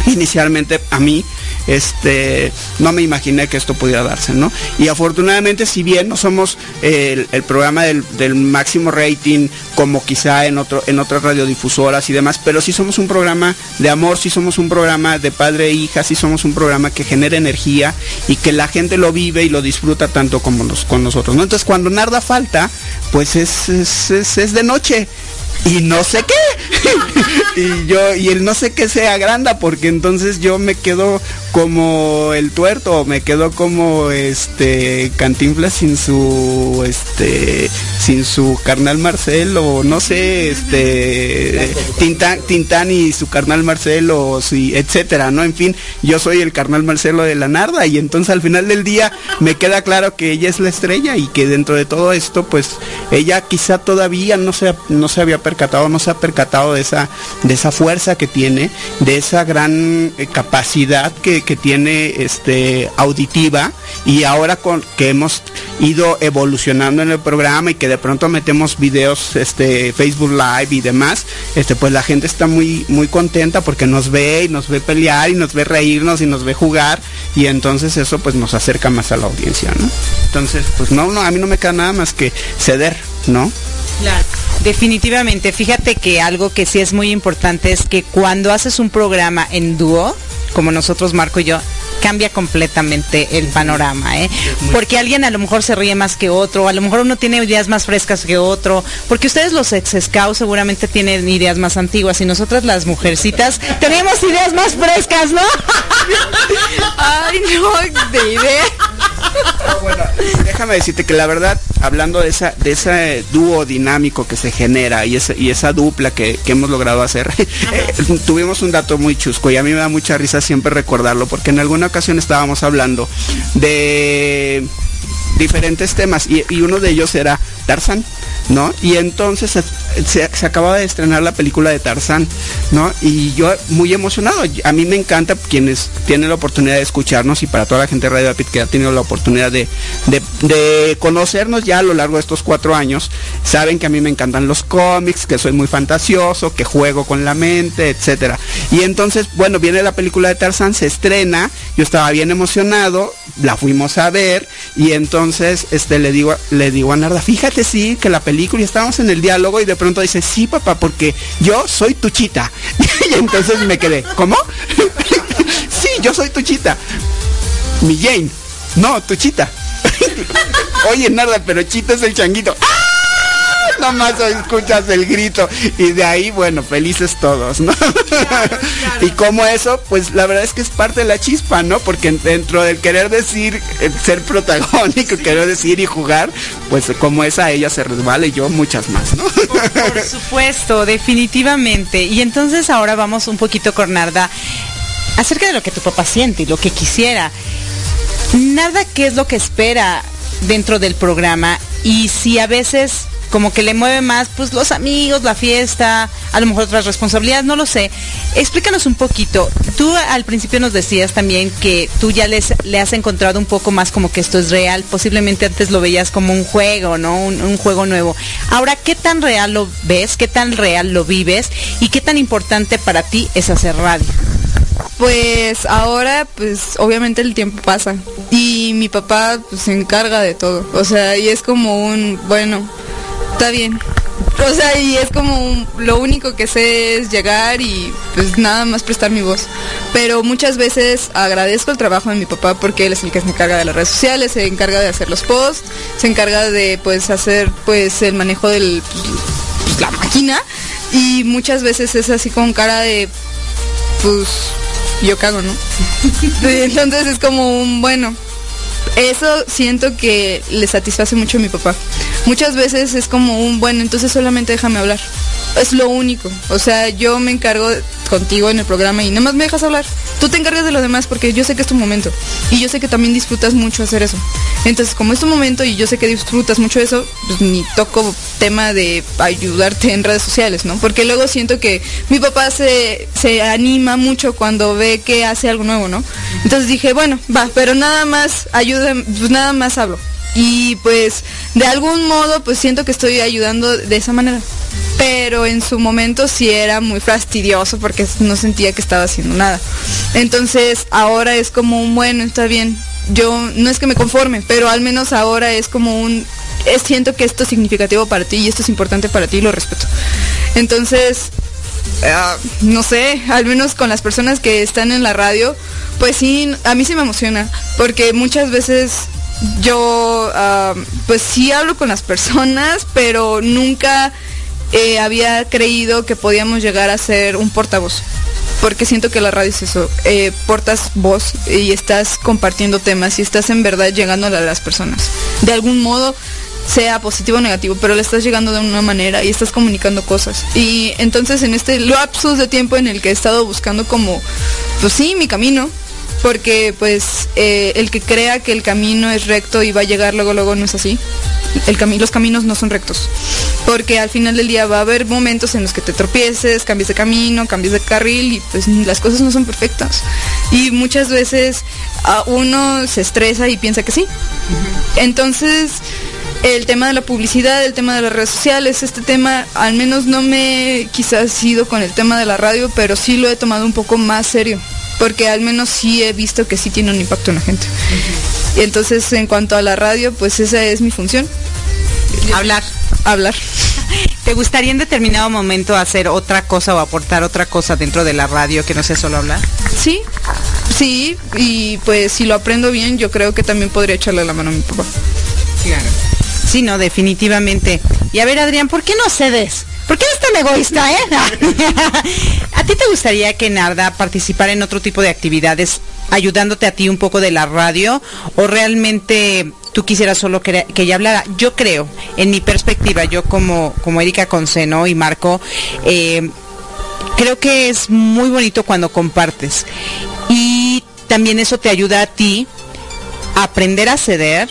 inicialmente a mí este no me imaginé que esto pudiera darse no y afortunadamente si bien no somos el, el, programa del, máximo rating como quizá en otro en otras radiodifusoras y demás pero sí somos un programa de amor sí somos un programa de padre e hija sí somos un programa que genera energía y que la gente lo vive y lo disfruta tanto como nos, con nosotros no entonces cuando Narda falta pues es, es, es, es de noche y no sé qué. y yo, y el no sé qué se agranda, porque entonces yo me quedo como el tuerto, me quedo como este Cantinflas sin su este sin su carnal Marcelo, no sé, este Tintán, Tintán y su carnal Marcelo, etcétera, ¿no? En fin, yo soy el carnal Marcelo de la Narda y entonces al final del día me queda claro que ella es la estrella y que dentro de todo esto, pues ella quizá todavía no se, no se había percatado, no se ha percatado de esa, de esa fuerza que tiene, de esa gran eh, capacidad que, que, tiene este auditiva y ahora con que hemos ido evolucionando en el programa y que de pronto metemos videos este Facebook Live y demás, este pues la gente está muy muy contenta porque nos ve y nos ve pelear y nos ve reírnos y nos ve jugar y entonces eso pues nos acerca más a la audiencia, ¿no? Entonces, pues no, no, a mí no me queda nada más que ceder, ¿no? Claro. Definitivamente, fíjate que algo que sí es muy importante es que cuando haces un programa en dúo, como nosotros Marco y yo, cambia completamente el panorama, ¿eh? Porque alguien a lo mejor se ríe más que otro, a lo mejor uno tiene ideas más frescas que otro, porque ustedes los ex scouts seguramente tienen ideas más antiguas y nosotras las mujercitas tenemos ideas más frescas, ¿no? Ay, no, de idea. Bueno, déjame decirte que la verdad, hablando de esa, de ese dúo dinámico que se genera y esa, y esa dupla que, que hemos logrado hacer, eh, tuvimos un dato muy chusco y a mí me da mucha risa siempre recordarlo, porque en alguna ocasión estábamos hablando de diferentes temas y uno de ellos era Tarzán, ¿no? Y entonces se, acababa de estrenar la película de Tarzán, ¿no? Y yo muy emocionado, a mí me encanta quienes tienen la oportunidad de escucharnos y para toda la gente de Radio Apit que ha tenido la oportunidad de, de, de conocernos ya a lo largo de estos cuatro años, saben que a mí me encantan los cómics, que soy muy fantasioso, que juego con la mente, etcétera. Y entonces, bueno, viene la película de Tarzán, se estrena, yo estaba bien emocionado, la fuimos a ver y entonces este le digo le digo a Narda, fíjate sí que la película y estábamos en el diálogo y de pronto dice, "Sí, papá, porque yo soy tu chita." y entonces me quedé, ¿cómo? sí, yo soy tu chita. Mi Jane. No, tu chita. Oye, Narda, pero chita es el changuito. ¡Ah! Nomás escuchas el grito y de ahí, bueno, felices todos, ¿no? y como eso, pues la verdad es que es parte de la chispa, ¿no? Porque dentro del querer decir, eh, ser protagónico, querer decir y jugar, pues como esa ella se resbala y yo muchas más, ¿no? Por, por supuesto, definitivamente. Y entonces ahora vamos un poquito con Narda acerca de lo que tu papá siente y lo que quisiera. Nada qué es lo que espera dentro del programa y si a veces como que le mueve más pues los amigos, la fiesta, a lo mejor otras responsabilidades, no lo sé. Explícanos un poquito. Tú al principio nos decías también que tú ya les, le has encontrado un poco más como que esto es real, posiblemente antes lo veías como un juego, ¿no? Un, juego nuevo. Ahora, ¿qué tan real lo ves? ¿Qué tan real lo vives? ¿Y qué tan importante para ti es hacer radio? Pues ahora, pues obviamente el tiempo pasa y mi papá pues, se encarga de todo. O sea, y es como un, bueno, está bien. O sea, y es como lo único que sé es llegar y pues nada más prestar mi voz. Pero muchas veces agradezco el trabajo de mi papá porque él es el que se encarga de las redes sociales, se encarga de hacer los posts, se encarga de pues hacer pues el manejo del pues, la máquina y muchas veces es así con cara de pues yo cago, ¿no? Entonces es como un bueno. Eso siento que le satisface mucho a mi papá. Muchas veces es como un bueno, entonces solamente déjame hablar. Es lo único. O sea, yo me encargo contigo en el programa y nada más me dejas hablar. Tú te encargas de lo demás porque yo sé que es tu momento. Y yo sé que también disfrutas mucho hacer eso. Entonces, como es tu momento y yo sé que disfrutas mucho eso, pues ni toco tema de ayudarte en redes sociales, ¿no? Porque luego siento que mi papá se, se anima mucho cuando ve que hace algo nuevo, ¿no? Entonces dije, bueno, va, pero nada más ayuda, pues nada más hablo. Y pues de algún modo pues siento que estoy ayudando de esa manera. Pero en su momento sí era muy fastidioso porque no sentía que estaba haciendo nada. Entonces ahora es como un bueno, está bien. Yo no es que me conforme, pero al menos ahora es como un es, siento que esto es significativo para ti y esto es importante para ti y lo respeto. Entonces, uh, no sé, al menos con las personas que están en la radio, pues sí, a mí sí me emociona, porque muchas veces yo, uh, pues sí hablo con las personas, pero nunca eh, había creído que podíamos llegar a ser un portavoz. Porque siento que la radio es eso, eh, portas voz y estás compartiendo temas y estás en verdad llegando a las personas. De algún modo, sea positivo o negativo, pero le estás llegando de una manera y estás comunicando cosas. Y entonces en este lapsus de tiempo en el que he estado buscando como, pues sí, mi camino, porque pues eh, el que crea que el camino es recto y va a llegar luego luego no es así. El cami los caminos no son rectos. porque al final del día va a haber momentos en los que te tropieces, cambies de camino, cambies de carril y pues las cosas no son perfectas. Y muchas veces a uno se estresa y piensa que sí. Entonces, el tema de la publicidad, el tema de las redes sociales, este tema al menos no me quizás ido con el tema de la radio, pero sí lo he tomado un poco más serio, porque al menos sí he visto que sí tiene un impacto en la gente. Y entonces en cuanto a la radio, pues esa es mi función. Hablar. Hablar. ¿Te gustaría en determinado momento hacer otra cosa o aportar otra cosa dentro de la radio que no sea solo hablar? Sí, sí, y pues si lo aprendo bien, yo creo que también podría echarle la mano a mi papá. Claro. Sí, no, definitivamente. Y a ver, Adrián, ¿por qué no cedes? ¿Por qué eres tan egoísta, eh? ¿A ti te gustaría que Narda participara en otro tipo de actividades ayudándote a ti un poco de la radio o realmente tú quisieras solo que, ella hablara? Yo creo, en mi perspectiva, yo como, como Erika Conseno y Marco, eh, creo que es muy bonito cuando compartes. Y también eso te ayuda a ti a aprender a ceder,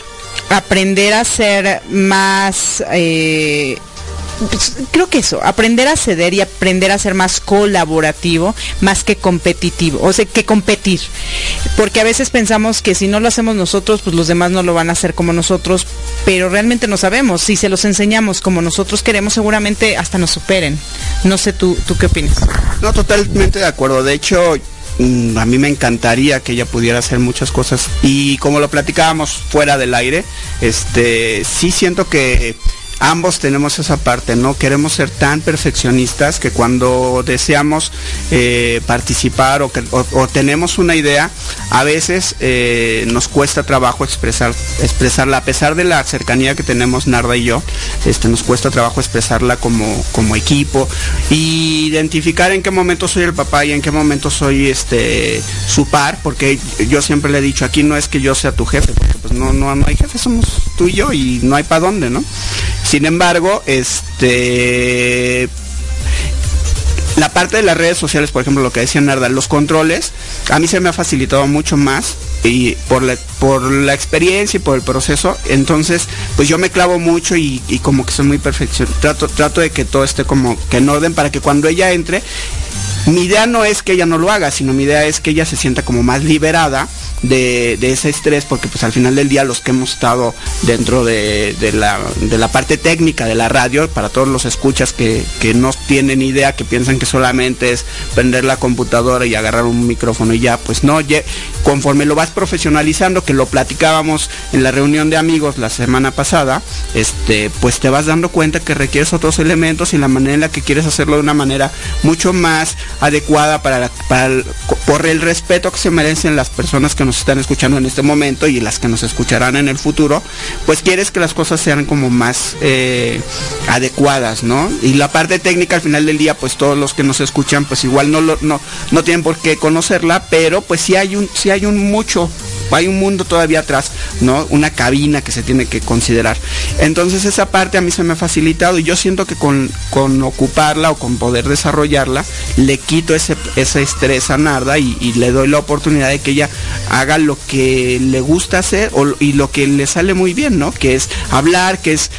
aprender a ser más eh, pues, creo que eso, aprender a ceder y aprender a ser más colaborativo, más que competitivo, o sea, que competir. Porque a veces pensamos que si no lo hacemos nosotros, pues los demás no lo van a hacer como nosotros, pero realmente no sabemos. Si se los enseñamos como nosotros queremos, seguramente hasta nos superen. No sé tú, tú qué opinas. No, totalmente de acuerdo. De hecho, mm, a mí me encantaría que ella pudiera hacer muchas cosas y como lo platicábamos fuera del aire, este sí siento que ambos tenemos esa parte, ¿no? Queremos ser tan perfeccionistas que cuando deseamos eh, participar o, tenemos una idea, a veces eh, nos cuesta trabajo expresar, expresarla, a pesar de la cercanía que tenemos Narda y yo, este, nos cuesta trabajo expresarla como, como equipo y identificar en qué momento soy el papá y en qué momento soy este su par, porque yo siempre le he dicho, aquí no es que yo sea tu jefe, porque pues no, no, no hay jefe, somos tú y no hay para dónde, ¿no? Sin embargo, este la parte de las redes sociales, por ejemplo, lo que decía Narda, los controles, a mí se me ha facilitado mucho más y por la, por la experiencia y por el proceso, entonces pues yo me clavo mucho y, y como que soy muy perfección, trato, trato de que todo esté como que en orden para que cuando ella entre, mi idea no es que ella no lo haga, sino mi idea es que ella se sienta como más liberada de, de, ese estrés, porque pues al final del día los que hemos estado dentro de, de, la, de la, parte técnica de la radio, para todos los escuchas que, que, no tienen idea, que piensan que solamente es prender la computadora y agarrar un micrófono y ya, pues no, conforme lo vas profesionalizando, que lo platicábamos en la reunión de amigos la semana pasada, este, pues te vas dando cuenta que requieres otros elementos y la manera en la que quieres hacerlo de una manera mucho más adecuada para, la, para el, por el respeto que se merecen las personas que nos están escuchando en este momento y las que nos escucharán en el futuro, pues quieres que las cosas sean como más eh, adecuadas, ¿no? Y la parte técnica al final del día, pues todos los que nos escuchan, pues igual no, lo, no, no tienen por qué conocerla, pero pues sí hay un, sí hay un mucho hay un mundo todavía atrás, ¿no? Una cabina que se tiene que considerar. Entonces esa parte a mí se me ha facilitado y yo siento que con, con ocuparla o con poder desarrollarla, le quito ese, ese estrés Narda y, y, le doy la oportunidad de que ella haga lo que le gusta hacer o, y lo que le sale muy bien, ¿no? Que es hablar, que es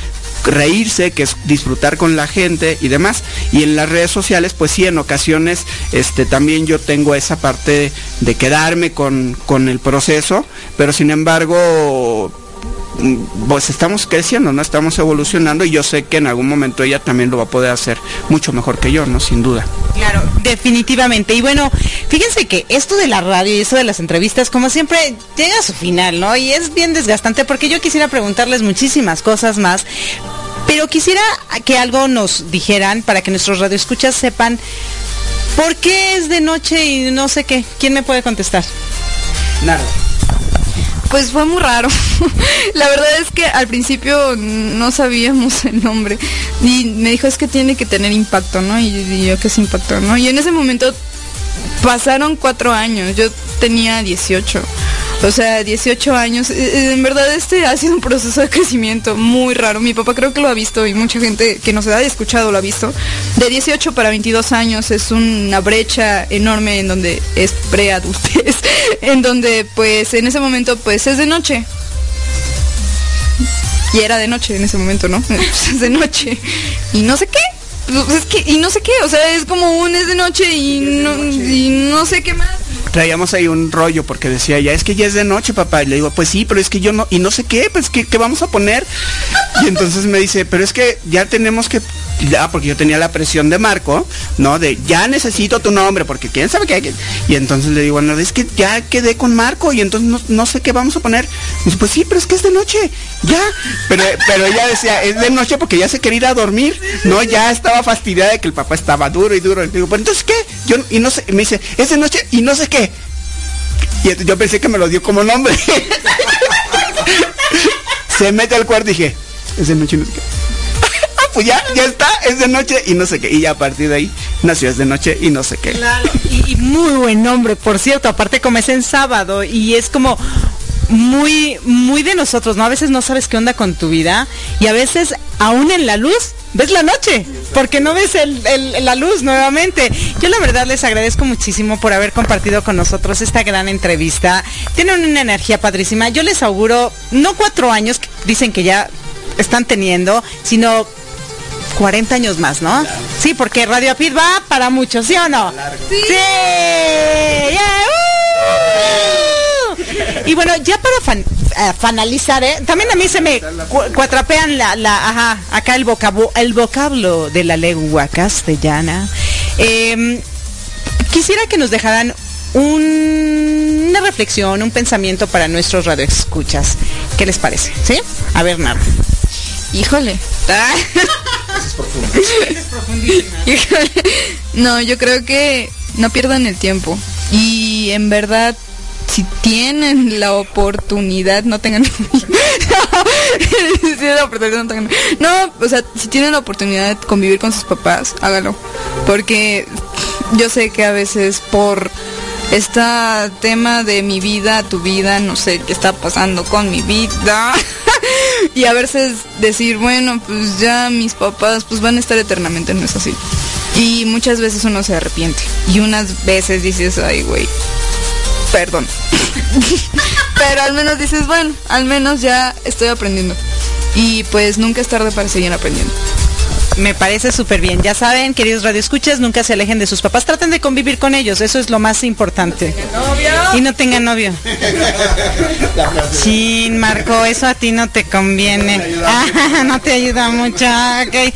reírse, que es disfrutar con la gente y demás. Y en las redes sociales, pues sí, en ocasiones este, también yo tengo esa parte de quedarme con, con el proceso, pero sin embargo pues estamos creciendo, ¿no? Estamos evolucionando y yo sé que en algún momento ella también lo va a poder hacer mucho mejor que yo, ¿no? Sin duda. Claro, definitivamente. Y bueno, fíjense que esto de la radio y eso de las entrevistas, como siempre, llega a su final, ¿no? Y es bien desgastante porque yo quisiera preguntarles muchísimas cosas más, pero quisiera que algo nos dijeran para que nuestros radioescuchas sepan por qué es de noche y no sé qué. ¿Quién me puede contestar? Nada. Pues fue muy raro. La verdad es que al principio no sabíamos el nombre. Y me dijo, es que tiene que tener impacto, ¿no? Y, y yo, ¿qué es impacto, no? Y en ese momento pasaron cuatro años. Yo tenía 18. O sea, 18 años. En verdad este ha sido un proceso de crecimiento muy raro. Mi papá creo que lo ha visto y mucha gente que nos ha escuchado lo ha visto. De 18 para 22 años es una brecha enorme en donde es preadultez. En donde pues en ese momento pues es de noche. Y era de noche en ese momento, ¿no? Pues es de noche. Y no sé qué. Pues es que, y no sé qué, o sea, es como un es de noche y no, y no sé qué más. Traíamos ahí un rollo porque decía ya es que ya es de noche papá y le digo pues sí pero es que yo no y no sé qué pues qué, qué vamos a poner y entonces me dice pero es que ya tenemos que ya porque yo tenía la presión de Marco no de ya necesito tu nombre porque quién sabe qué hay que-". y entonces le digo bueno es que ya quedé con Marco y entonces no, no sé qué vamos a poner y dice, pues sí pero es que es de noche ya pero pero ella decía es de noche porque ya se quería ir a dormir no ya estaba fastidiada de que el papá estaba duro y duro y digo pues entonces qué yo y no sé me dice es de noche y no sé qué y yo pensé que me lo dio como nombre. Se mete al cuarto y dije, es de noche y no sé qué. Ah, pues ya, ya está, es de noche y no sé qué. Y ya a partir de ahí nació es de noche y no sé qué. Claro, y, y muy buen nombre, por cierto, aparte como es en sábado y es como muy, muy de nosotros, ¿no? A veces no sabes qué onda con tu vida y a veces aún en la luz ves la noche, porque no ves el- el- la luz nuevamente. Yo la verdad les agradezco muchísimo por haber compartido con nosotros esta gran entrevista. Tienen una energía padrísima. Yo les auguro, no cuatro años que dicen que ya están teniendo, sino 40 años más, ¿no? Sí, porque Radio Apid va para mucho, ¿sí o no? Sí. Yeah. Y bueno, ya para fan- eh, finalizar, ¿eh? también a mí se me cu- cuatrapean la, la- ajá, acá el vocablo, el vocablo de la lengua castellana. Em, quisiera que nos dejaran un- una reflexión, un pensamiento para nuestros radioescuchas. ¿Qué les parece? ¿Sí? A ver, nada. Híjole. Ah. Híjole. No, yo creo que no pierdan el tiempo. Y en verdad, si tienen la oportunidad, no tengan No, o sea, si tienen la oportunidad de convivir con sus papás, hágalo. Porque yo sé que a veces por este tema de mi vida, tu vida, no sé qué está pasando con mi vida. y a veces decir, bueno, pues ya mis papás pues van a estar eternamente, no es así. Y muchas veces uno se arrepiente. Y unas veces dices, ay, güey, perdón. Pero al menos dices, bueno, al menos ya estoy aprendiendo. Y pues nunca es tarde para seguir aprendiendo. Me parece súper bien. Ya saben, queridos radioescuchas, nunca se alejen de sus papás. Traten de convivir con ellos. Eso es lo más importante. Y no tengan novio. Chin, Marco, eso a ti no te conviene. Ah, no te ayuda mucho. Ok.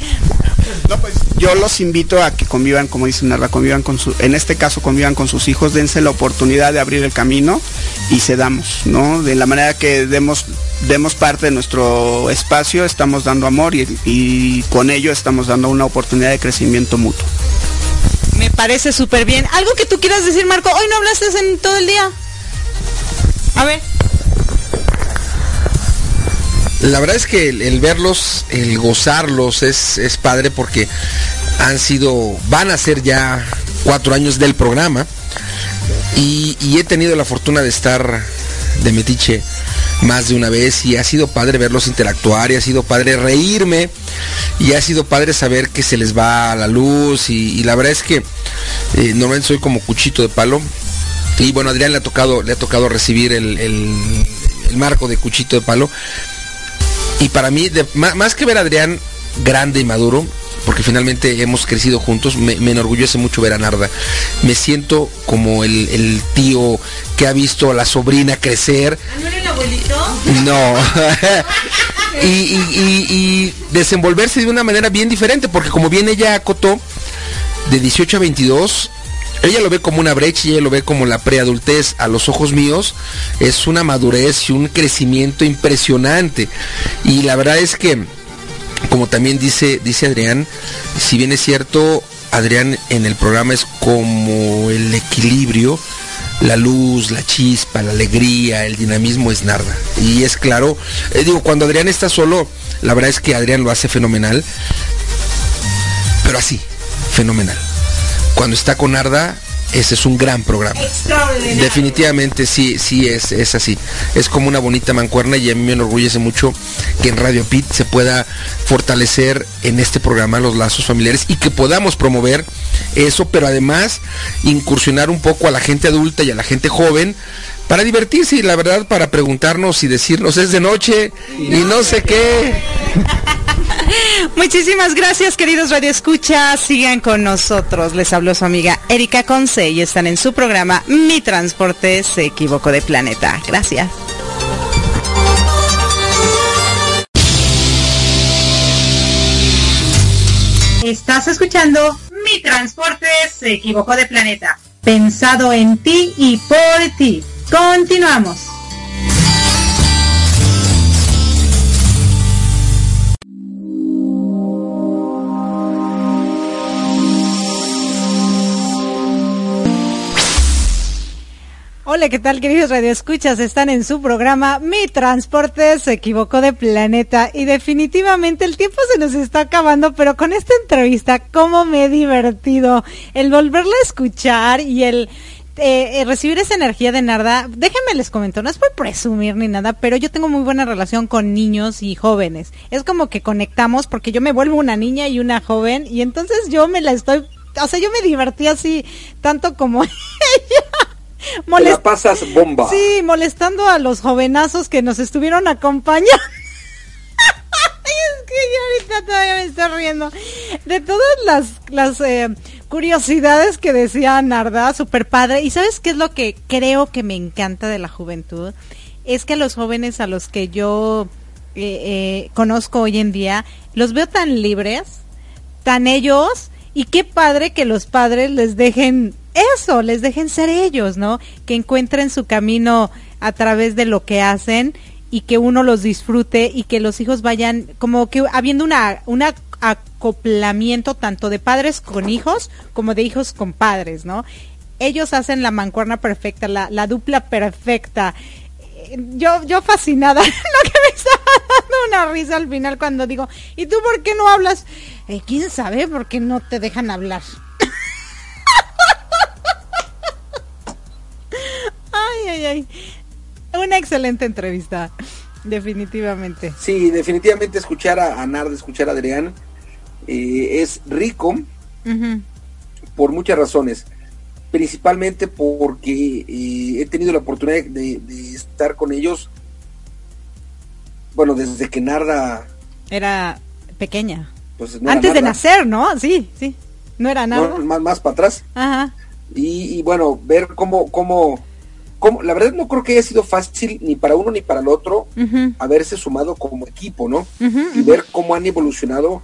No, pues yo los invito a que convivan, como dice Narva, convivan con su, en este caso convivan con sus hijos, dense la oportunidad de abrir el camino y cedamos, ¿no? De la manera que demos, demos parte de nuestro espacio, estamos dando amor y, y con ello estamos dando una oportunidad de crecimiento mutuo. Me parece súper bien. ¿Algo que tú quieras decir, Marco? Hoy no hablaste en todo el día. A ver. La verdad es que el, verlos, el gozarlos es, es padre porque han sido, van a ser ya cuatro años del programa y, he tenido la fortuna de estar de metiche más de una vez y ha sido padre verlos interactuar y ha sido padre reírme y ha sido padre saber que se les va la luz y, la verdad es que eh, normalmente soy como cuchito de palo y bueno Adrián le ha tocado le ha tocado recibir el- el marco de cuchito de palo y para mí, de- más que ver a Adrián grande y maduro, porque finalmente hemos crecido juntos, me, me enorgullece mucho ver a Narda. Me siento como el, el tío que ha visto a la sobrina crecer. ¿No era el abuelito? No. y, y- y- y desenvolverse de una manera bien diferente, porque como bien ella acotó, de 18 a 22, ella lo ve como una brecha y ella lo ve como la preadultez a los ojos míos. Es una madurez y un crecimiento impresionante. Y la verdad es que, como también dice, dice Adrián, si bien es cierto, Adrián en el programa es como el equilibrio, la luz, la chispa, la alegría, el dinamismo es Narda. Y es claro, eh, digo, cuando Adrián está solo, la verdad es que Adrián lo hace fenomenal, pero así, fenomenal. Cuando está con Narda, ese es un gran programa. Definitivamente sí, sí es, es así. Es como una bonita mancuerna y a mí me enorgullece mucho que en Radio Pit se pueda fortalecer en este programa los lazos familiares y que podamos promover eso, pero además incursionar un poco a la gente adulta y a la gente joven para divertirse y la verdad para preguntarnos y decirnos es de noche y no sé qué. Muchísimas gracias, queridos Radio Escucha. Sigan con nosotros. Les habló su amiga Erika Conce y están en su programa Mi Transporte se equivocó de planeta. Gracias. Estás escuchando Mi Transporte se equivocó de planeta. Pensado en ti y por ti. Continuamos. Hola, ¿qué tal queridos radioescuchas? Están en su programa Mi Transporte se equivocó de planeta y definitivamente el tiempo se nos está acabando, pero con esta entrevista, cómo me he divertido el volverla a escuchar y el eh, eh, recibir esa energía de Narda, déjenme les comento, no es por presumir ni nada, pero yo tengo muy buena relación con niños y jóvenes. Es como que conectamos porque yo me vuelvo una niña y una joven y entonces yo me la estoy, o sea, yo me divertí así tanto como ella. Te la pasas bomba. Sí, molestando a los jovenazos que nos estuvieron acompañando. es que yo ahorita todavía me estoy riendo. De todas las, las eh, curiosidades que decía Narda, super padre. ¿Y sabes qué es lo que creo que me encanta de la juventud? Es que los jóvenes a los que yo eh, eh, conozco hoy en día, los veo tan libres, tan ellos, y qué padre que los padres les dejen eso, les dejen ser ellos, ¿no? Que encuentren su camino a través de lo que hacen y que uno los disfrute y que los hijos vayan como que habiendo una, un acoplamiento tanto de padres con hijos como de hijos con padres, ¿no? Ellos hacen la mancuerna perfecta, la, la dupla perfecta. Yo, yo fascinada, lo que me estaba dando una risa al final cuando digo, ¿y tú por qué no hablas? Eh, ¿Quién sabe por qué no te dejan hablar? Ay, ay, ay. Una excelente entrevista, definitivamente. Sí, definitivamente escuchar a, a Nard, escuchar a Adrián, eh, es rico por muchas razones. Principalmente porque eh, he tenido la oportunidad de, de, estar con ellos, bueno, desde que Narda... Era pequeña. Pues no Antes de nacer, ¿no? Sí, sí. No era nada. más, más para atrás. Ajá. Y, y, bueno, ver cómo, cómo la verdad no creo que haya sido fácil ni para uno ni para el otro haberse sumado como equipo, ¿no? y ver cómo han evolucionado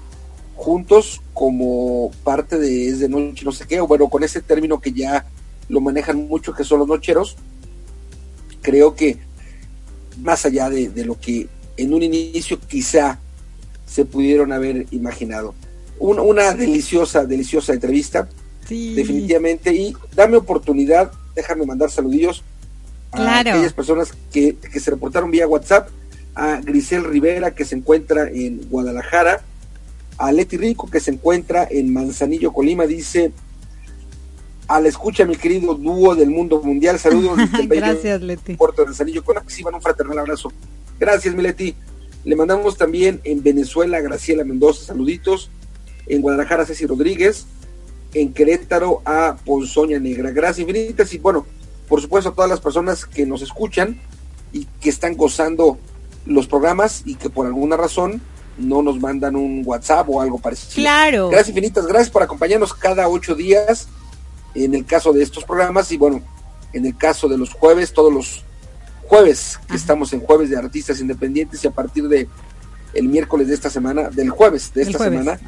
juntos como parte de es de noche no sé qué, o bueno, con ese término que ya lo manejan mucho que son los nocheros, creo que más allá de, de lo que en un inicio quizá se pudieron haber imaginado. una deliciosa, deliciosa entrevista, definitivamente, y dame oportunidad, déjame mandar saludillos a aquellas personas que, se reportaron vía WhatsApp, a Grisel Rivera que se encuentra en Guadalajara, a Leti Rico que se encuentra en Manzanillo, Colima, dice a la escucha mi querido dúo del mundo mundial, saludos Gracias, Leti. Puerto de Manzanillo, con van un fraternal abrazo. Gracias, mi Leti. Le mandamos también en Venezuela a Graciela Mendoza, saluditos. En Guadalajara, Ceci Rodríguez. En Querétaro a Ponzoña Negra. Gracias infinitas. Y bueno, por supuesto a todas las personas que nos escuchan y que están gozando los programas y que por alguna razón no nos mandan un WhatsApp o algo parecido. Claro. Gracias infinitas, gracias por acompañarnos cada ocho días en el caso de estos programas y bueno, en el caso de los jueves, todos los jueves, que estamos en jueves de artistas independientes y a partir de el miércoles de esta semana, del jueves de esta semana,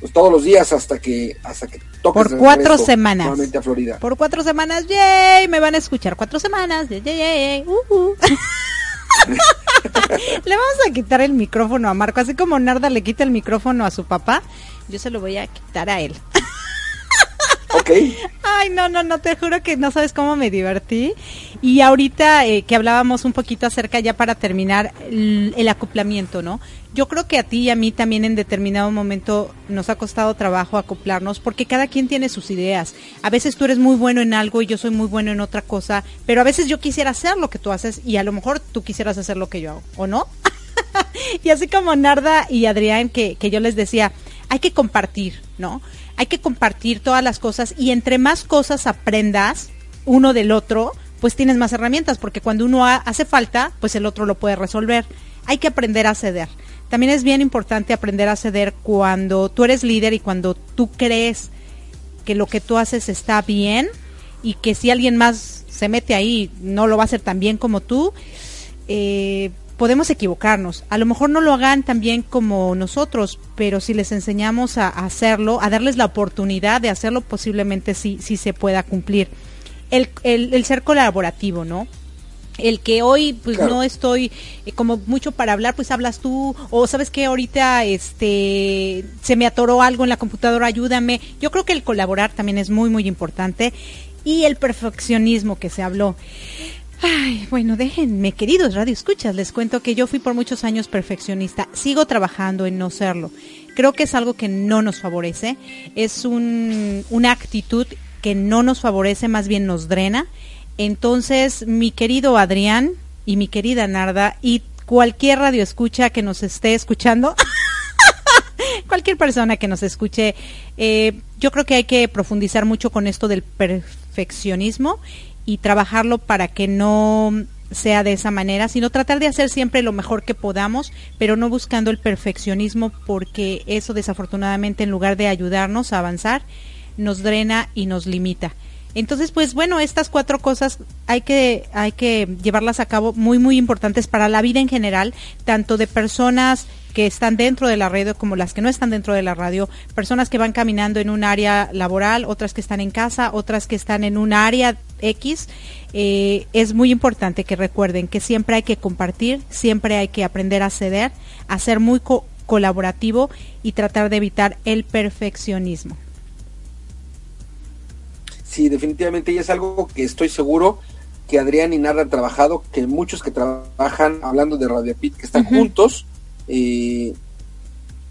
pues todos los días hasta que hasta que toques por cuatro semanas. nuevamente a Florida. Por cuatro semanas yay me van a escuchar. Cuatro semanas yay, yay, uh, uh. le vamos a quitar el micrófono a Marco así como Narda le quita el micrófono a su papá yo se lo voy a quitar a él Ok. Ay, no, no, no, te juro que no sabes cómo me divertí. Y ahorita eh, que hablábamos un poquito acerca, ya para terminar, el, el, acoplamiento, ¿no? Yo creo que a ti y a mí también en determinado momento nos ha costado trabajo acoplarnos porque cada quien tiene sus ideas. A veces tú eres muy bueno en algo y yo soy muy bueno en otra cosa, pero a veces yo quisiera hacer lo que tú haces y a lo mejor tú quisieras hacer lo que yo hago, ¿o no? y así como Narda y Adrián, que, que yo les decía, hay que compartir, ¿no? Hay que compartir todas las cosas y entre más cosas aprendas uno del otro, pues tienes más herramientas, porque cuando uno ha- hace falta, pues el otro lo puede resolver. Hay que aprender a ceder. También es bien importante aprender a ceder cuando tú eres líder y cuando tú crees que lo que tú haces está bien y que si alguien más se mete ahí no lo va a hacer tan bien como tú, eh, podemos equivocarnos. A lo mejor no lo hagan tan bien como nosotros, pero si les enseñamos a, a hacerlo, a darles la oportunidad de hacerlo, posiblemente sí, sí se pueda cumplir. El, el, el ser colaborativo, ¿no? el que hoy pues Claro. no estoy eh, como mucho para hablar pues hablas tú o sabes que ahorita este se me atoró algo en la computadora ayúdame yo creo que el colaborar también es muy muy importante y el perfeccionismo que se habló Ay, bueno, déjenme, queridos radio escuchas, les cuento que yo fui por muchos años perfeccionista, sigo trabajando en no serlo. Creo que es algo que no nos favorece, es un, una actitud que no nos favorece, más bien nos drena. Entonces, mi querido Adrián y mi querida Narda y cualquier radio escucha que nos esté escuchando, cualquier persona que nos escuche, eh, yo creo que hay que profundizar mucho con esto del perfeccionismo y trabajarlo para que no sea de esa manera, sino tratar de hacer siempre lo mejor que podamos, pero no buscando el perfeccionismo porque eso desafortunadamente en lugar de ayudarnos a avanzar, nos drena y nos limita. Entonces, pues bueno, estas cuatro cosas hay que, hay que llevarlas a cabo muy, muy importantes para la vida en general, tanto de personas que están dentro de la radio como las que no están dentro de la radio, personas que van caminando en un área laboral, otras que están en casa, otras que están en un área X. Eh, es muy importante que recuerden que siempre hay que compartir, siempre hay que aprender a ceder, a ser muy co- colaborativo y tratar de evitar el perfeccionismo. Sí, definitivamente, y es algo que estoy seguro que Adrián y Narra han trabajado, que muchos que trabajan, hablando de Radio Pit, que están juntos, eh,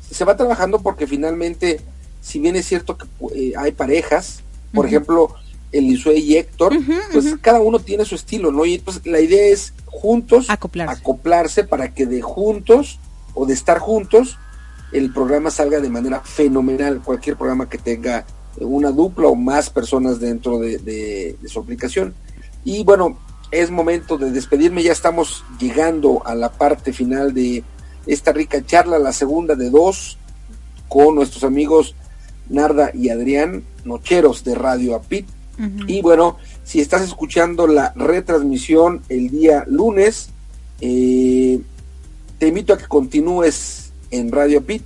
se va trabajando porque finalmente, si bien es cierto que eh, hay parejas, por Ujú. ejemplo, Elisue y Héctor, pues cada uno tiene su estilo, ¿no? Y entonces la idea es juntos Acoplarse. acoplarse para que de juntos o de estar juntos el programa salga de manera fenomenal. Cualquier programa que tenga una dupla o más personas dentro de, de- de su aplicación. Y bueno, es momento de despedirme. Ya estamos llegando a la parte final de esta rica charla, la segunda de dos, con nuestros amigos Narda y Adrián, nocheros de Radio Apit. Ujú. Y bueno, si estás escuchando la retransmisión el día lunes, eh, te invito a que continúes en Radio Pit,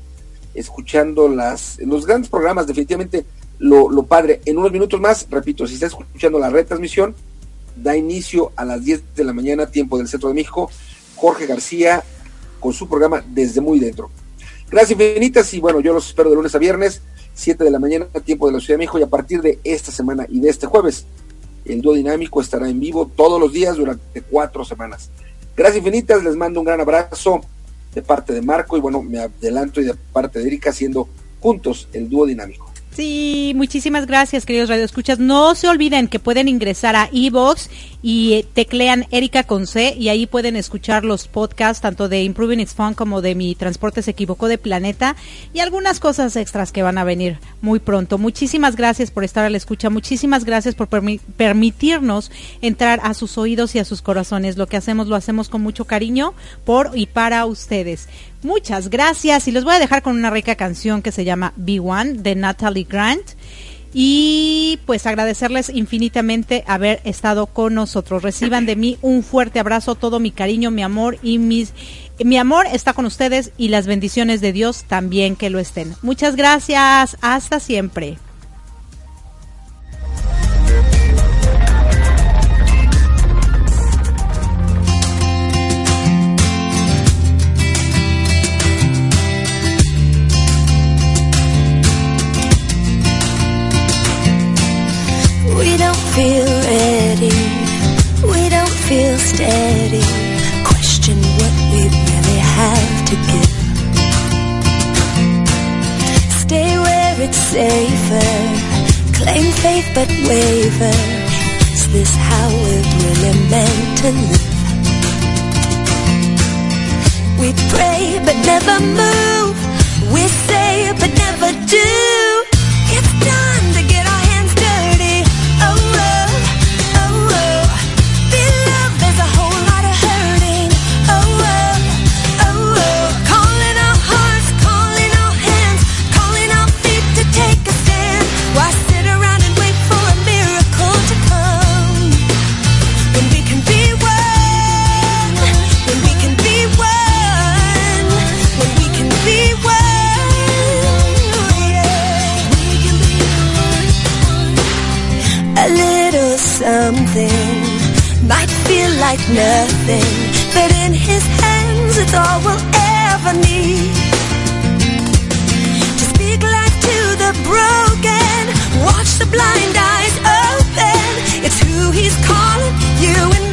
escuchando las, los grandes programas, definitivamente lo, lo padre. En unos minutos más, repito, si estás escuchando la retransmisión, da inicio a las 10 de la mañana, tiempo del Centro de México, Jorge García con su programa Desde Muy Dentro. Gracias infinitas y bueno, yo los espero de lunes a viernes, 7 de la mañana, tiempo de la Ciudad de México y a partir de esta semana y de este jueves, el dúo dinámico estará en vivo todos los días durante cuatro semanas. Gracias infinitas, les mando un gran abrazo de parte de Marco y bueno, me adelanto y de parte de Erika haciendo juntos el dúo dinámico. Sí, muchísimas gracias, queridos radioescuchas. No se olviden que pueden ingresar a iVoox y eh, teclean Erika con C y ahí pueden escuchar los podcasts tanto de Improving It's Fun como de Mi Transporte se equivocó de planeta y algunas cosas extras que van a venir muy pronto. Muchísimas gracias por estar a la escucha, muchísimas gracias por permi- permitirnos entrar a sus oídos y a sus corazones. Lo que hacemos lo hacemos con mucho cariño por y para ustedes. Muchas gracias y los voy a dejar con una rica canción que se llama Be One de Natalie Grant. Y pues agradecerles infinitamente haber estado con nosotros. Reciban de mí un fuerte abrazo, todo mi cariño, mi amor y mis mi amor está con ustedes y las bendiciones de Dios también que lo estén. Muchas gracias, hasta siempre. Feel ready. We don't feel steady. Question what we really have to give. Stay where it's safer. Claim faith but waver. Is this how we're really meant to live? We pray but never move. We say but never do. It's time to might feel like nothing, but in his hands it's all we'll ever need. To speak life to the broken, watch the blind eyes open. It's who he's calling you and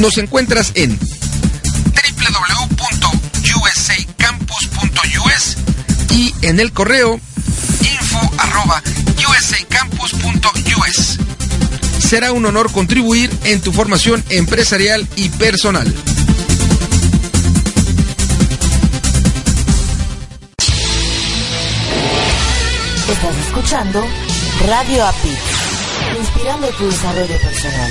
Nos encuentras en www.usacampus.us y en el correo info arroba usacampus.us. Será un honor contribuir en tu formación empresarial y personal. Estás escuchando Radio API, inspirando tu desarrollo personal.